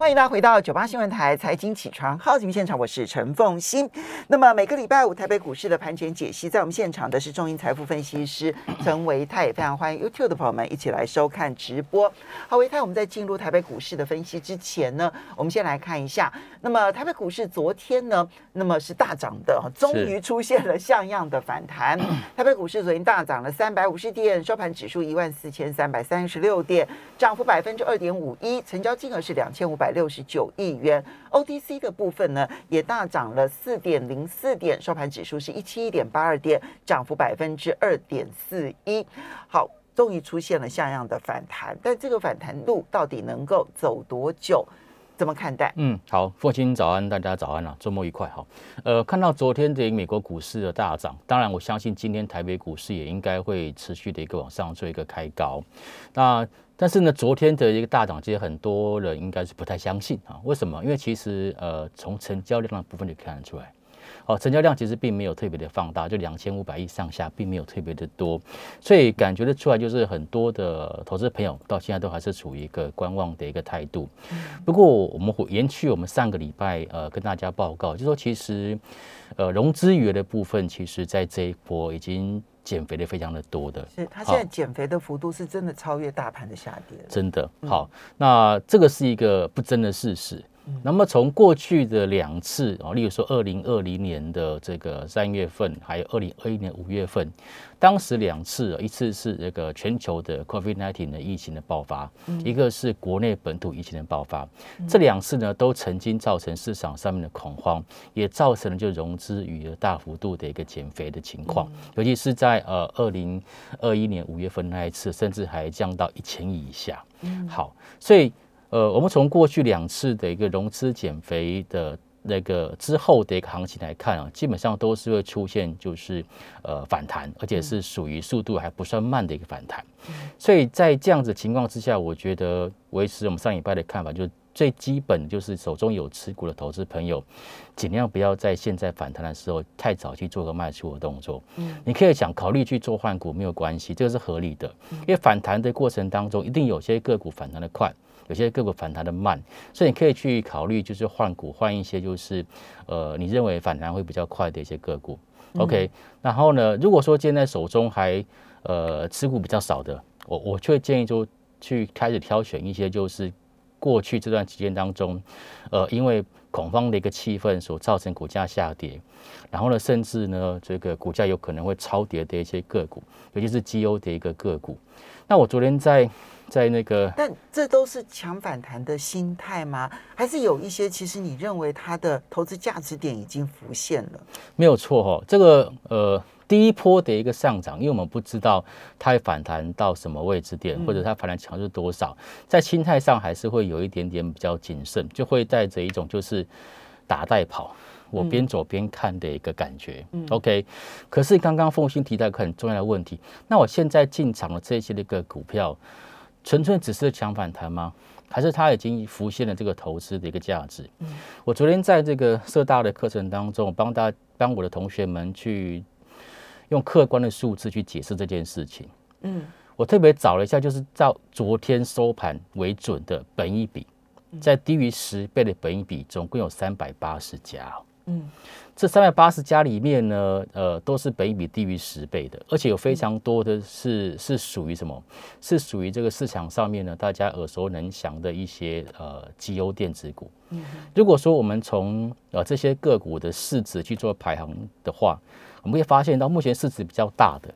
欢迎大家回到九八新闻台财经起床号节目现场，我是陈凤欣。那么每个礼拜五台北股市的盘前解析，在我们现场的是中银财富分析师陈维泰，也非常欢迎 YouTube 的朋友们一起来收看直播。好，维泰，我们在进入台北股市的分析之前呢，我们先来看一下，那么台北股市昨天呢，那么是大涨的，终于出现了像样的反弹。台北股市昨天大涨了三百五十点，收盘指数一万四千三百三十六点，涨幅百分之二点五一，成交金额是两千五百。六十九亿元，OTC 的部分呢也大涨了四点零四点，收盘指数是一七一点八二点，涨幅百分之二点四一。好，终于出现了像样的反弹，但这个反弹路到底能够走多久？怎么看待？嗯，好，父亲早安，大家早安啊，周末愉快哈。呃，看到昨天的美国股市的大涨，当然我相信今天台北股市也应该会持续的一个往上做一个开高。那但是呢，昨天的一个大涨，其实很多人应该是不太相信啊。为什么？因为其实呃，从成交量的部分就看得出来。哦，成交量其实并没有特别的放大，就两千五百亿上下，并没有特别的多，所以感觉得出来，就是很多的投资朋友到现在都还是处于一个观望的一个态度。不过，我们会延续我们上个礼拜呃跟大家报告，就说其实呃融资余额的部分，其实在这一波已经减肥的非常的多的。是，它现在减肥的幅度是真的超越大盘的下跌。真的好，那这个是一个不争的事实。那么从过去的两次啊，例如说二零二零年的这个三月份，还有二零二一年五月份，当时两次，一次是这个全球的 COVID-19 的疫情的爆发，一个是国内本土疫情的爆发，这两次呢都曾经造成市场上面的恐慌，也造成了就融资余额大幅度的一个减肥的情况，尤其是在呃二零二一年五月份那一次，甚至还降到一千亿以下。好，所以。呃，我们从过去两次的一个融资减肥的那个之后的一个行情来看啊，基本上都是会出现就是呃反弹，而且是属于速度还不算慢的一个反弹。所以在这样子情况之下，我觉得维持我们上礼拜的看法，就是最基本就是手中有持股的投资朋友，尽量不要在现在反弹的时候太早去做个卖出的动作。嗯，你可以想考虑去做换股没有关系，这个是合理的，因为反弹的过程当中一定有些个股反弹的快。有些个股反弹的慢，所以你可以去考虑，就是换股换一些，就是呃，你认为反弹会比较快的一些个股。OK，然后呢，如果说现在手中还呃持股比较少的，我我却建议就去开始挑选一些，就是过去这段期间当中，呃，因为恐慌的一个气氛所造成股价下跌，然后呢，甚至呢，这个股价有可能会超跌的一些个股，尤其是绩优的一个个股。那我昨天在。在那个，但这都是强反弹的心态吗？还是有一些其实你认为它的投资价值点已经浮现了？没有错哈，这个呃第一波的一个上涨，因为我们不知道它会反弹到什么位置点，或者它反弹强是多少，在心态上还是会有一点点比较谨慎，就会带着一种就是打带跑，我边走边看的一个感觉。OK，可是刚刚凤鑫提到一个很重要的问题，那我现在进场的这些的一个股票。纯粹只是强反弹吗？还是它已经浮现了这个投资的一个价值？嗯，我昨天在这个社大的课程当中，帮大家帮我的同学们去用客观的数字去解释这件事情。嗯，我特别找了一下，就是照昨天收盘为准的本益比，在低于十倍的本益比，总共有三百八十家。嗯，这三百八十家里面呢，呃，都是本比低于十倍的，而且有非常多的是是属于什么？是属于这个市场上面呢，大家耳熟能详的一些呃绩优电子股。嗯，如果说我们从呃这些个股的市值去做排行的话，我们会发现到目前市值比较大的，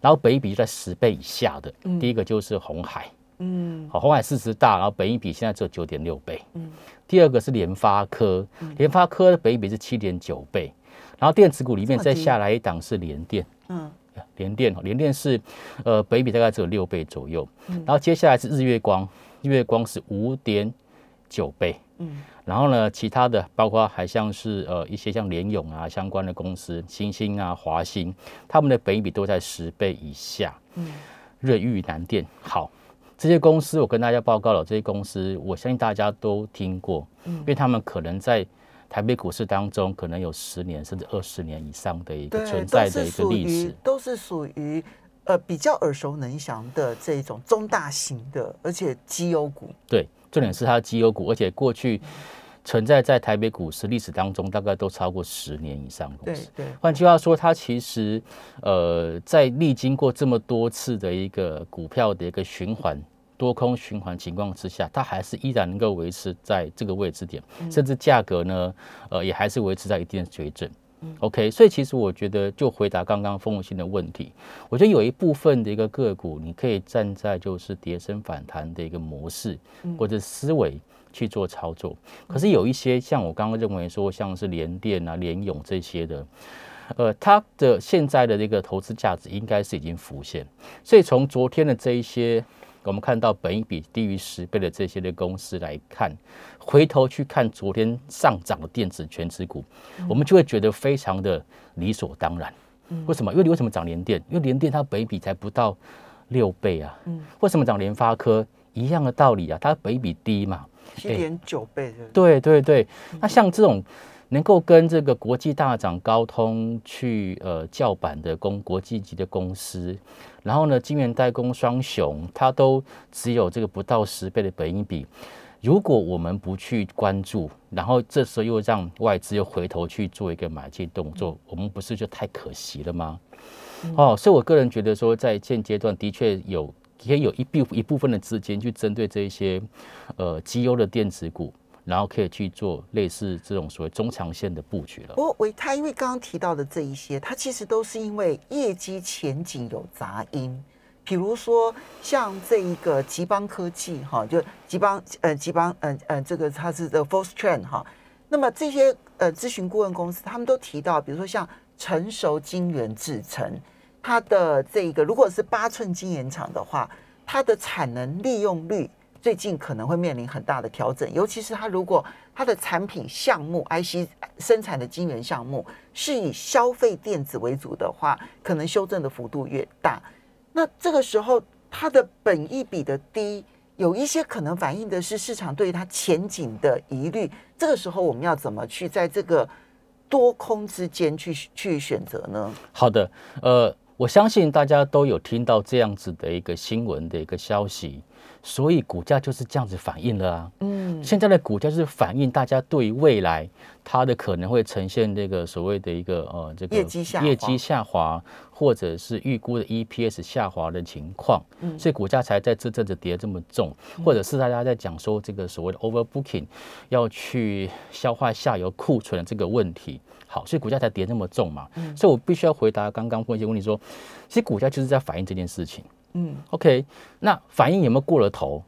然后本比在十倍以下的，第一个就是红海。嗯，好，红海市值大，然后本益比现在只有九点六倍。嗯，第二个是联发科，联发科的本益比是七点九倍，然后电子股里面再下来一档是联电。嗯，联电，联电是呃本益比大概只有六倍左右。嗯，然后接下来是日月光，日月光是五点九倍。嗯，然后呢，其他的包括还像是呃一些像联咏啊相关的公司，星星啊华星，他们的本益比都在十倍以下。嗯，瑞昱南电好。这些公司，我跟大家报告了。这些公司，我相信大家都听过，嗯，因为他们可能在台北股市当中，可能有十年甚至二十年以上的一个存在的一个历史，都是属于呃比较耳熟能详的这种中大型的，而且绩优股。对。重点是它的绩优股，而且过去存在在台北股市历史当中，大概都超过十年以上公司。对，换句话说，它其实呃，在历经过这么多次的一个股票的一个循环。多空循环情况之下，它还是依然能够维持在这个位置点，甚至价格呢，呃，也还是维持在一定的水准。OK，所以其实我觉得，就回答刚刚风信的问题，我觉得有一部分的一个个股，你可以站在就是跌升反弹的一个模式或者思维去做操作。可是有一些像我刚刚认为说，像是联电啊、联勇这些的，呃，它的现在的这个投资价值应该是已经浮现。所以从昨天的这一些。我们看到本一比低于十倍的这些的公司来看，回头去看昨天上涨的电子全值股，我们就会觉得非常的理所当然。为什么？因为你为什么涨联电？因为联电它本一比才不到六倍啊。为什么涨联发科？一样的道理啊，它本一比低嘛，七点九倍的。对对对，那像这种。能够跟这个国际大涨高通去呃叫板的公国际级的公司，然后呢，晶圆代工双雄，它都只有这个不到十倍的本益比。如果我们不去关注，然后这时候又让外资又回头去做一个买进动作，我们不是就太可惜了吗？哦，所以我个人觉得说，在现阶段的确有也有一部一部分的资金去针对这一些呃绩优的电子股。然后可以去做类似这种所谓中长线的布局了。不过维泰，因为刚刚提到的这一些，它其实都是因为业绩前景有杂音。比如说像这一个吉邦科技哈，就吉邦呃吉邦呃呃这个它是的 f o r s t Trend 哈。那么这些呃咨询顾问公司，他们都提到，比如说像成熟晶圆制成，它的这一个如果是八寸晶圆厂的话，它的产能利用率。最近可能会面临很大的调整，尤其是它如果它的产品项目 IC 生产的晶圆项目是以消费电子为主的话，可能修正的幅度越大。那这个时候它的本益比的低，有一些可能反映的是市场对于它前景的疑虑。这个时候我们要怎么去在这个多空之间去去选择呢？好的，呃，我相信大家都有听到这样子的一个新闻的一个消息。所以股价就是这样子反映了啊。嗯，现在的股价就是反映大家对于未来它的可能会呈现这个所谓的一个呃这个业绩下业绩下滑，或者是预估的 EPS 下滑的情况。嗯，所以股价才在这阵子跌这么重，或者是大家在讲说这个所谓的 overbooking 要去消化下游库存的这个问题。好，所以股价才跌那么重嘛。嗯，所以我必须要回答刚刚问一些问题，说其实股价就是在反映这件事情。嗯，OK，那反应有没有过了头？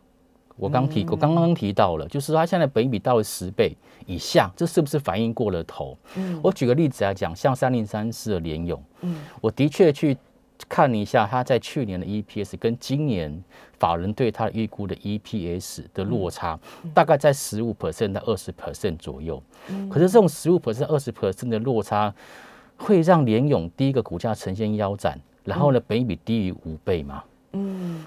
我刚提，我刚刚提到了，就是它现在本比到了十倍以下，这是不是反应过了头？嗯，我举个例子来讲，像三零三四的联勇，嗯，我的确去看了一下，它在去年的 EPS 跟今年法人对它预估的 EPS 的落差，大概在十五 percent 到二十 percent 左右。嗯，可是这种十五 percent、二十 percent 的落差，会让联勇第一个股价呈现腰斩，然后呢，本比低于五倍吗？嗯，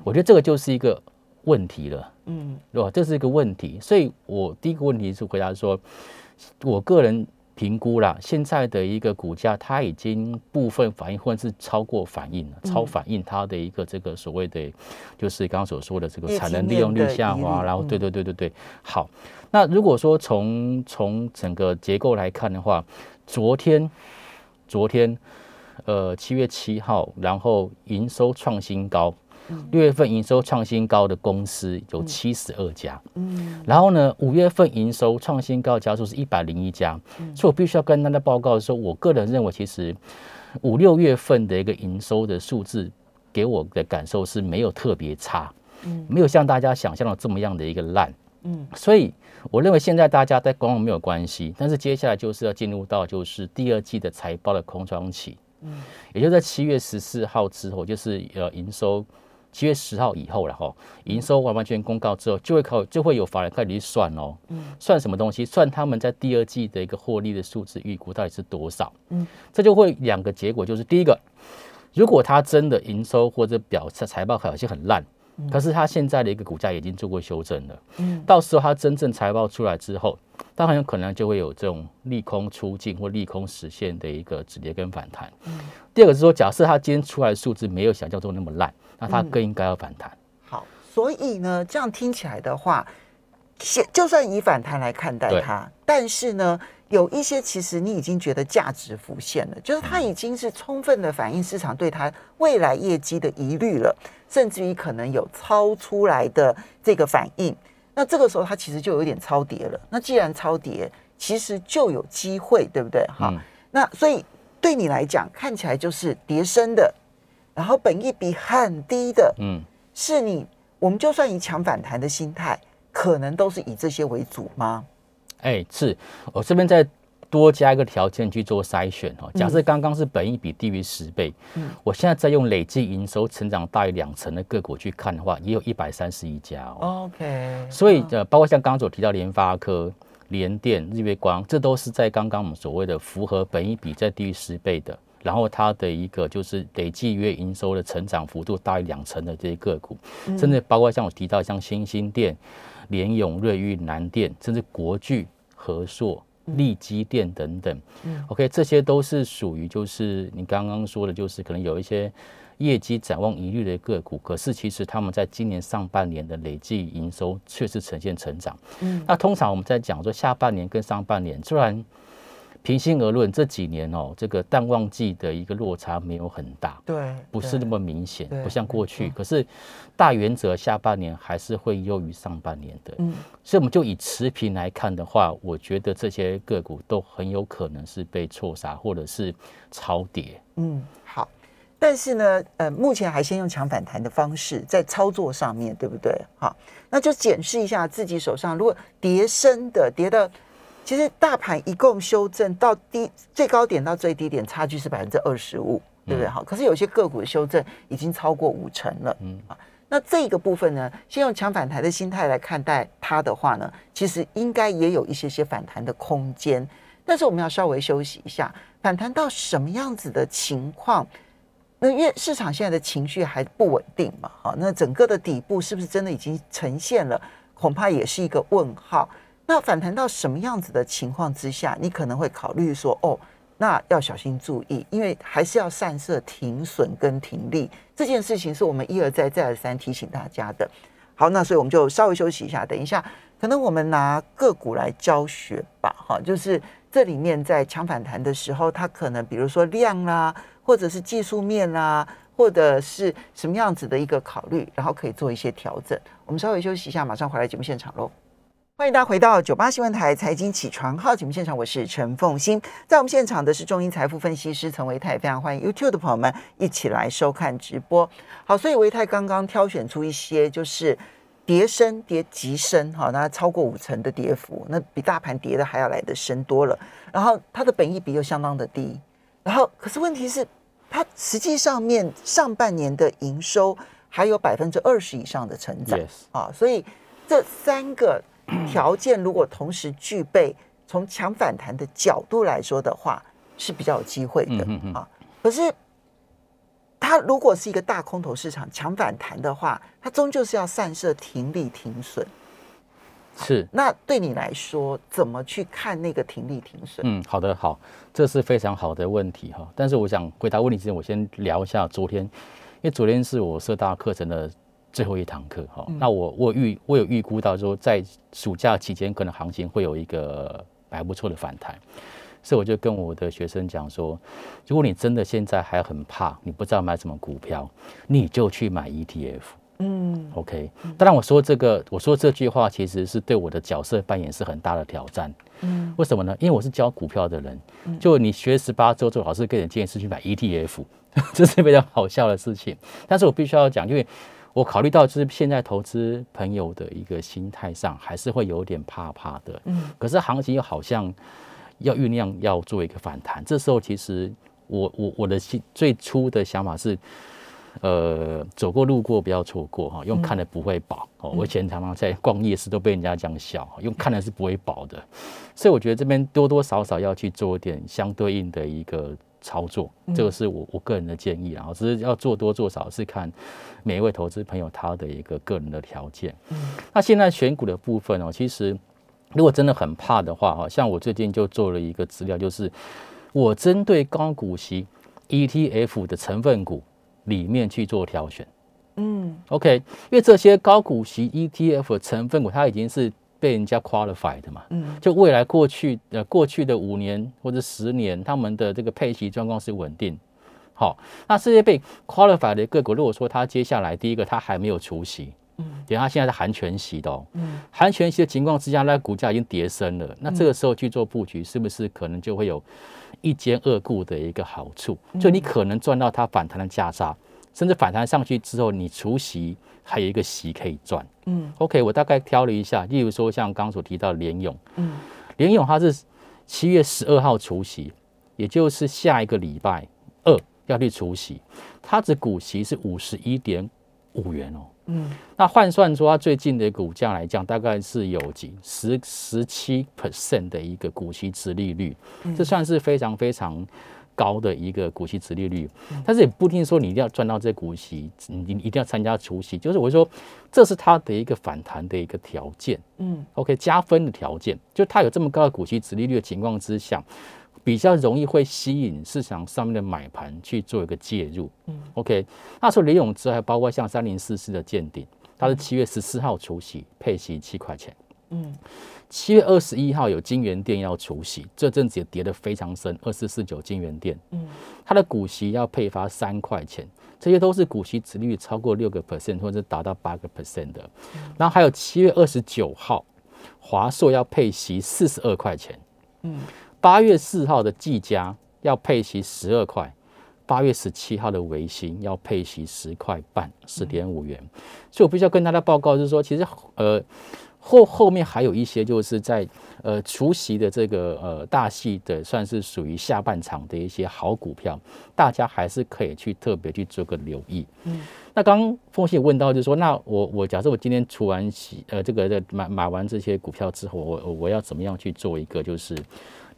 我觉得这个就是一个问题了，嗯，对吧？这是一个问题，所以我第一个问题是回答说，我个人评估啦，现在的一个股价它已经部分反应或者是超过反应了，超反应它的一个这个所谓的，就是刚刚所说的这个产能利用率下滑，然后对对对对对，好，那如果说从从整个结构来看的话，昨天昨天呃七月七号，然后营收创新高。六月份营收创新高的公司有七十二家，嗯，然后呢，五月份营收创新高的家数是一百零一家，所以我必须要跟大家报告说，我个人认为，其实五六月份的一个营收的数字给我的感受是没有特别差，嗯，没有像大家想象的这么样的一个烂，嗯，所以我认为现在大家在观望没有关系，但是接下来就是要进入到就是第二季的财报的空窗期，嗯，也就在七月十四号之后，就是呃营收。七月十号以后了哈，营收完完全公告之后，就会考就会有法人开始去算哦，嗯，算什么东西？算他们在第二季的一个获利的数字预估到底是多少？嗯，这就会两个结果，就是第一个，如果他真的营收或者表财财报表现很烂，可是他现在的一个股价已经做过修正了，嗯，到时候他真正财报出来之后，他很有可能就会有这种利空出尽或利空实现的一个止跌跟反弹。嗯，第二个是说，假设他今天出来的数字没有想象中那么烂。那它更应该要反弹。好，所以呢，这样听起来的话，现就算以反弹来看待它，但是呢，有一些其实你已经觉得价值浮现了，就是它已经是充分的反映市场对它未来业绩的疑虑了，甚至于可能有超出来的这个反应。那这个时候它其实就有点超跌了。那既然超跌，其实就有机会，对不对？哈，那所以对你来讲，看起来就是跌升的，然后本益比很低的，嗯，是你我们就算以抢反弹的心态。可能都是以这些为主吗？哎，是我这边再多加一个条件去做筛选哦。假设刚刚是本益比低于十倍，嗯，我现在再用累计营收成长大于两成的个股去看的话，也有一百三十一家哦。OK，所以呃，包括像刚刚所提到联发科、联电、日月光，这都是在刚刚我们所谓的符合本益比在低于十倍的，然后它的一个就是累计月营收的成长幅度大于两成的这些个股，甚至包括像我提到像新兴电。联永、瑞昱、南电，甚至国巨、和硕、利基电等等，嗯，OK，这些都是属于就是你刚刚说的，就是可能有一些业绩展望疑虑的个股，可是其实他们在今年上半年的累计营收确实呈现成长。嗯，那通常我们在讲说下半年跟上半年，虽然平心而论，这几年哦，这个淡旺季的一个落差没有很大，对，不是那么明显，不像过去。可是大原则下半年还是会优于上半年的，嗯，所以我们就以持平来看的话，我觉得这些个股都很有可能是被错杀或者是超跌。嗯，好，但是呢，呃，目前还先用强反弹的方式在操作上面对不对？好，那就检视一下自己手上，如果跌深的跌的。其实大盘一共修正到低最高点到最低点，差距是百分之二十五，对不对？好，可是有些个股的修正已经超过五成了，嗯啊。那这个部分呢，先用强反弹的心态来看待它的话呢，其实应该也有一些些反弹的空间。但是我们要稍微休息一下，反弹到什么样子的情况？那因为市场现在的情绪还不稳定嘛，好，那整个的底部是不是真的已经呈现了？恐怕也是一个问号。那反弹到什么样子的情况之下，你可能会考虑说，哦，那要小心注意，因为还是要散设停损跟停利这件事情，是我们一而再再而三提醒大家的。好，那所以我们就稍微休息一下，等一下，可能我们拿个股来教学吧，哈，就是这里面在强反弹的时候，它可能比如说量啦，或者是技术面啦，或者是什么样子的一个考虑，然后可以做一些调整。我们稍微休息一下，马上回来节目现场喽。欢迎大家回到九八新闻台财经起床号节目现场，我是陈凤欣，在我们现场的是中英财富分析师陈维泰，非常欢迎 YouTube 的朋友们一起来收看直播。好，所以维泰刚刚挑选出一些就是跌深、跌极深，哈，那超过五成的跌幅，那比大盘跌的还要来的深多了。然后它的本益比又相当的低，然后可是问题是，它实际上面上半年的营收还有百分之二十以上的成长啊，所以这三个。条件如果同时具备，从强反弹的角度来说的话，是比较有机会的啊。可是，它如果是一个大空头市场强反弹的话，它终究是要散射停利停损。是。那对你来说，怎么去看那个停利停损？嗯，好的，好，这是非常好的问题哈。但是我想回答问题之前，我先聊一下昨天，因为昨天是我社大课程的。最后一堂课哈，那我我预我有预估到说，在暑假期间可能行情会有一个还不错的反弹，所以我就跟我的学生讲说，如果你真的现在还很怕，你不知道买什么股票，你就去买 ETF。嗯，OK。当然我说这个，我说这句话其实是对我的角色扮演是很大的挑战。嗯，为什么呢？因为我是教股票的人，就你学十八周之后，老师给你建议是去买 ETF，这是非常好笑的事情。但是我必须要讲，因为。我考虑到就是现在投资朋友的一个心态上，还是会有点怕怕的。嗯，可是行情又好像要酝酿要做一个反弹，这时候其实我我我的心最初的想法是，呃，走过路过不要错过哈，用看的不会饱哦。我以前常常在逛夜市都被人家这样笑，用看的是不会饱的，所以我觉得这边多多少少要去做一点相对应的一个。操作，这个是我我个人的建议啊，只是要做多做少是看每一位投资朋友他的一个个人的条件。嗯，那现在选股的部分哦，其实如果真的很怕的话，哈，像我最近就做了一个资料，就是我针对高股息 ETF 的成分股里面去做挑选。嗯，OK，因为这些高股息 ETF 的成分股它已经是被人家 qualified 的嘛，嗯，就未来过去呃过去的五年或者十年，他们的这个配息状况是稳定。好，那这些被 qualified 的个股，如果说它接下来第一个它还没有除息，嗯，等它现在是含全息的，嗯，含全息的情况之下，那股价已经跌升了，那这个时候去做布局，是不是可能就会有一兼二顾的一个好处？就你可能赚到它反弹的价差，甚至反弹上去之后，你除息还有一个息可以赚。嗯，OK，我大概挑了一下，例如说像刚所提到联勇，嗯，联勇它是七月十二号除息，也就是下一个礼拜二。要去除息，它的股息是五十一点五元哦。嗯，那换算出它最近的股价来讲，大概是有几十十七 percent 的一个股息值利率，这算是非常非常高的一个股息值利率。但是也不一定说你一定要赚到这股息，你你一定要参加除息，就是我说这是它的一个反弹的一个条件。嗯，OK，加分的条件，就它有这么高的股息值利率的情况之下。比较容易会吸引市场上面的买盘去做一个介入。嗯，OK，那除了联永之外，还包括像三零四四的见顶，它是七月十四号除息，配息七块钱。嗯，七月二十一号有金源店要除息，这阵子也跌得非常深，二四四九金源店。嗯，它的股息要配发三块钱，这些都是股息值率超过六个 percent 或者达到八个 percent 的。然后还有七月二十九号，华硕要配息四十二块钱。嗯。八月四号的技嘉要配息十二块，八月十七号的维新要配息十块半，十点五元。所以我必须要跟大家报告，就是说，其实呃后后面还有一些就是在呃除夕的这个呃大戏的，算是属于下半场的一些好股票，大家还是可以去特别去做个留意。嗯，那刚刚风信问到，就是说，那我我假设我今天除完息呃这个的买买完这些股票之后，我我要怎么样去做一个就是。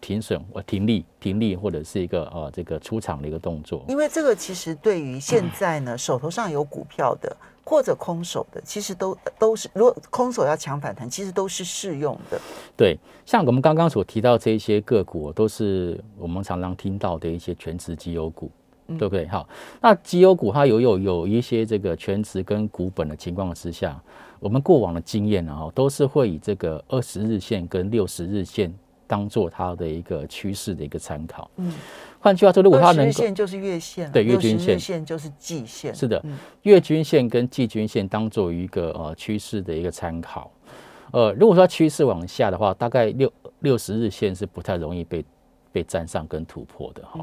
停损，我停利，停利或者是一个呃这个出场的一个动作。因为这个其实对于现在呢手头上有股票的或者空手的，其实都都是如果空手要抢反弹，其实都是适用的。对，像我们刚刚所提到这些个股，都是我们常常听到的一些全职绩优股，对不对？好，那绩优股它有有有一些这个全职跟股本的情况之下，我们过往的经验呢，哈，都是会以这个二十日线跟六十日线。当做它的一个趋势的一个参考。嗯，换句话说，如果它能够线就是月线，对月均线线就是季线。是的，月均线跟季均线当做一个呃趋势的一个参考。呃，如果说趋势往下的话，大概六六十日线是不太容易被被站上跟突破的哈。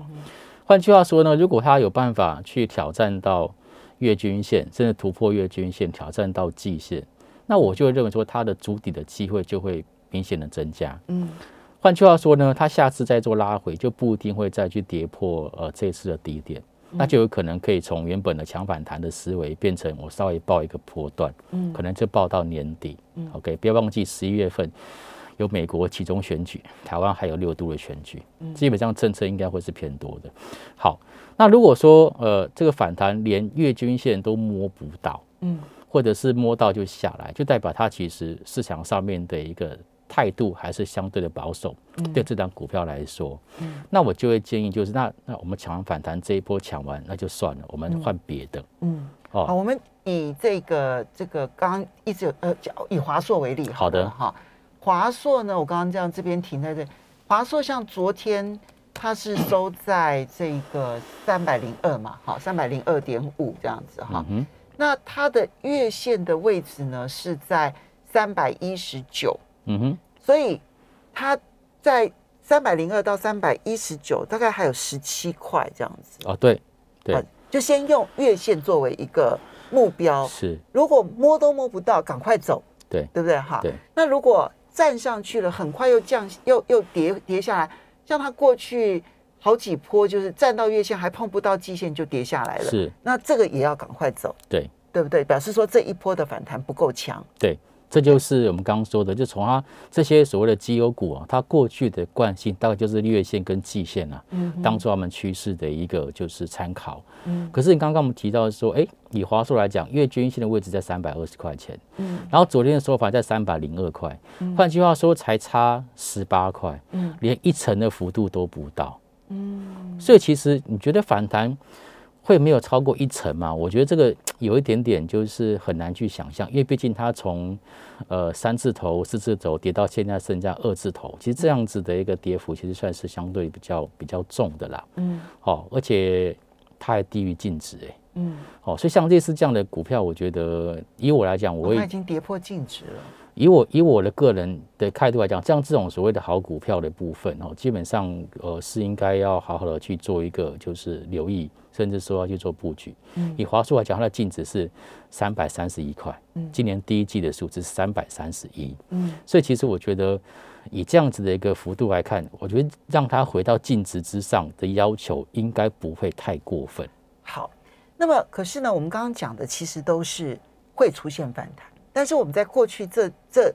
换句话说呢，如果它有办法去挑战到月均线，甚至突破月均线，挑战到季线，那我就会认为说它的主底的机会就会明显的增加。嗯。换句话说呢，它下次再做拉回，就不一定会再去跌破呃这次的低点，那就有可能可以从原本的强反弹的思维变成我稍微报一个波段，嗯，可能就报到年底，嗯，OK，不要忘记十一月份有美国其中选举，台湾还有六度的选举，基本上政策应该会是偏多的。好，那如果说呃这个反弹连月均线都摸不到，嗯，或者是摸到就下来，就代表它其实市场上面的一个。态度还是相对的保守，对这张股票来说，那我就会建议，就是那那我们抢完反弹这一波抢完，那就算了，我们换别的。嗯，好，我们以这个这个刚刚一直有呃，以华硕为例，好的哈。华硕呢，我刚刚这样这边停在这，华硕像昨天它是收在这个三百零二嘛，好，三百零二点五这样子哈。那它的月线的位置呢是在三百一十九。嗯哼，所以它在三百零二到三百一十九，大概还有十七块这样子。哦，对，对，就先用月线作为一个目标。是，如果摸都摸不到，赶快走。对，对不对？哈，对。那如果站上去了，很快又降，又又跌跌下来，像它过去好几波，就是站到月线还碰不到季线就跌下来了。是，那这个也要赶快走。对，对不对？表示说这一波的反弹不够强。对。这就是我们刚刚说的，就从它这些所谓的绩优股啊，它过去的惯性大概就是月线跟季线啊，当做他们趋势的一个就是参考。嗯，可是你刚刚我们提到说，哎，以华硕来讲，月均线的位置在三百二十块钱，嗯，然后昨天的收盘在三百零二块，换句话说才差十八块，嗯，连一成的幅度都不到，嗯，所以其实你觉得反弹？会没有超过一层嘛？我觉得这个 有一点点就是很难去想象，因为毕竟它从呃三字头、四字头跌到现在剩下二字头，其实这样子的一个跌幅，其实算是相对比较比较重的啦。嗯，好，而且它还低于净值，哎，嗯，好，所以像类似这样的股票，我觉得以我来讲，我已经跌破净值了。以我以我的个人的态度来讲，像这种所谓的好股票的部分哦，基本上呃是应该要好好的去做一个就是留意，甚至说要去做布局。嗯，以华硕来讲，它的净值是三百三十一块，嗯，今年第一季的数字是三百三十一，嗯，所以其实我觉得以这样子的一个幅度来看，我觉得让它回到净值之上的要求应该不会太过分。好，那么可是呢，我们刚刚讲的其实都是会出现反弹。但是我们在过去这这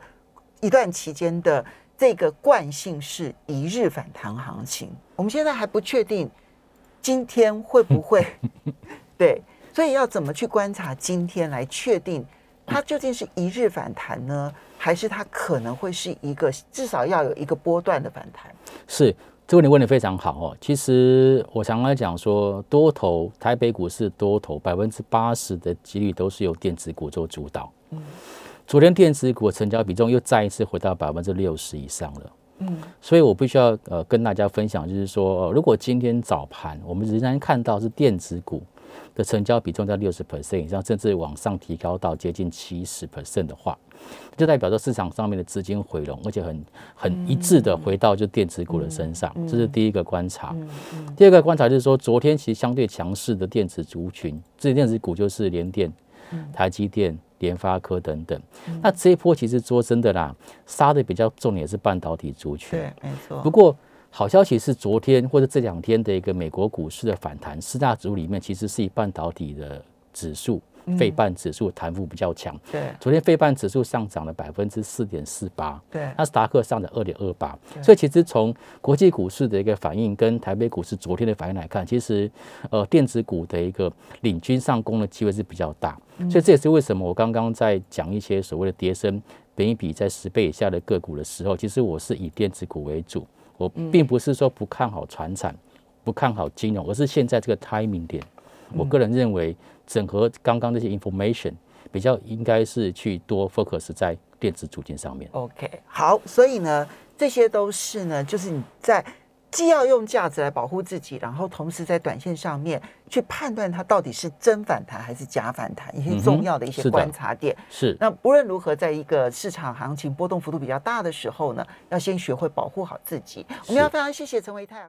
一段期间的这个惯性是一日反弹行情，我们现在还不确定今天会不会 对，所以要怎么去观察今天来确定它究竟是一日反弹呢，还是它可能会是一个至少要有一个波段的反弹？是这个问题问的非常好哦。其实我常常讲说，多头台北股市多头百分之八十的几率都是由电子股做主导。嗯。昨天电子股成交比重又再一次回到百分之六十以上了，嗯，所以我必须要呃跟大家分享，就是说，如果今天早盘我们仍然看到是电子股的成交比重在六十 percent 以上，甚至往上提高到接近七十 percent 的话，就代表着市场上面的资金回笼，而且很很一致的回到就电子股的身上，这是第一个观察。第二个观察就是说，昨天其实相对强势的电子族群，这些电子股就是联电、台积电。联发科等等，那这一波其实说真的啦，杀的比较重也是半导体族群。对，没错。不过好消息是，昨天或者这两天的一个美国股市的反弹，四大指里面其实是以半导体的指数。费半指数弹幅比较强，对，昨天费半指数上涨了百分之四点四八，对，纳斯达克上涨二点二八，所以其实从国际股市的一个反应跟台北股市昨天的反应来看，其实呃电子股的一个领军上攻的机会是比较大，所以这也是为什么我刚刚在讲一些所谓的跌升，本一比在十倍以下的个股的时候，其实我是以电子股为主，我并不是说不看好船产，不看好金融，而是现在这个 timing 点，我个人认为。整合刚刚那些 information，比较应该是去多 focus 在电子组件上面。OK，好，所以呢，这些都是呢，就是你在既要用价值来保护自己，然后同时在短线上面去判断它到底是真反弹还是假反弹，一些重要的一些观察点。是。那不论如何，在一个市场行情波动幅度比较大的时候呢，要先学会保护好自己。我们要非常谢谢陈维泰。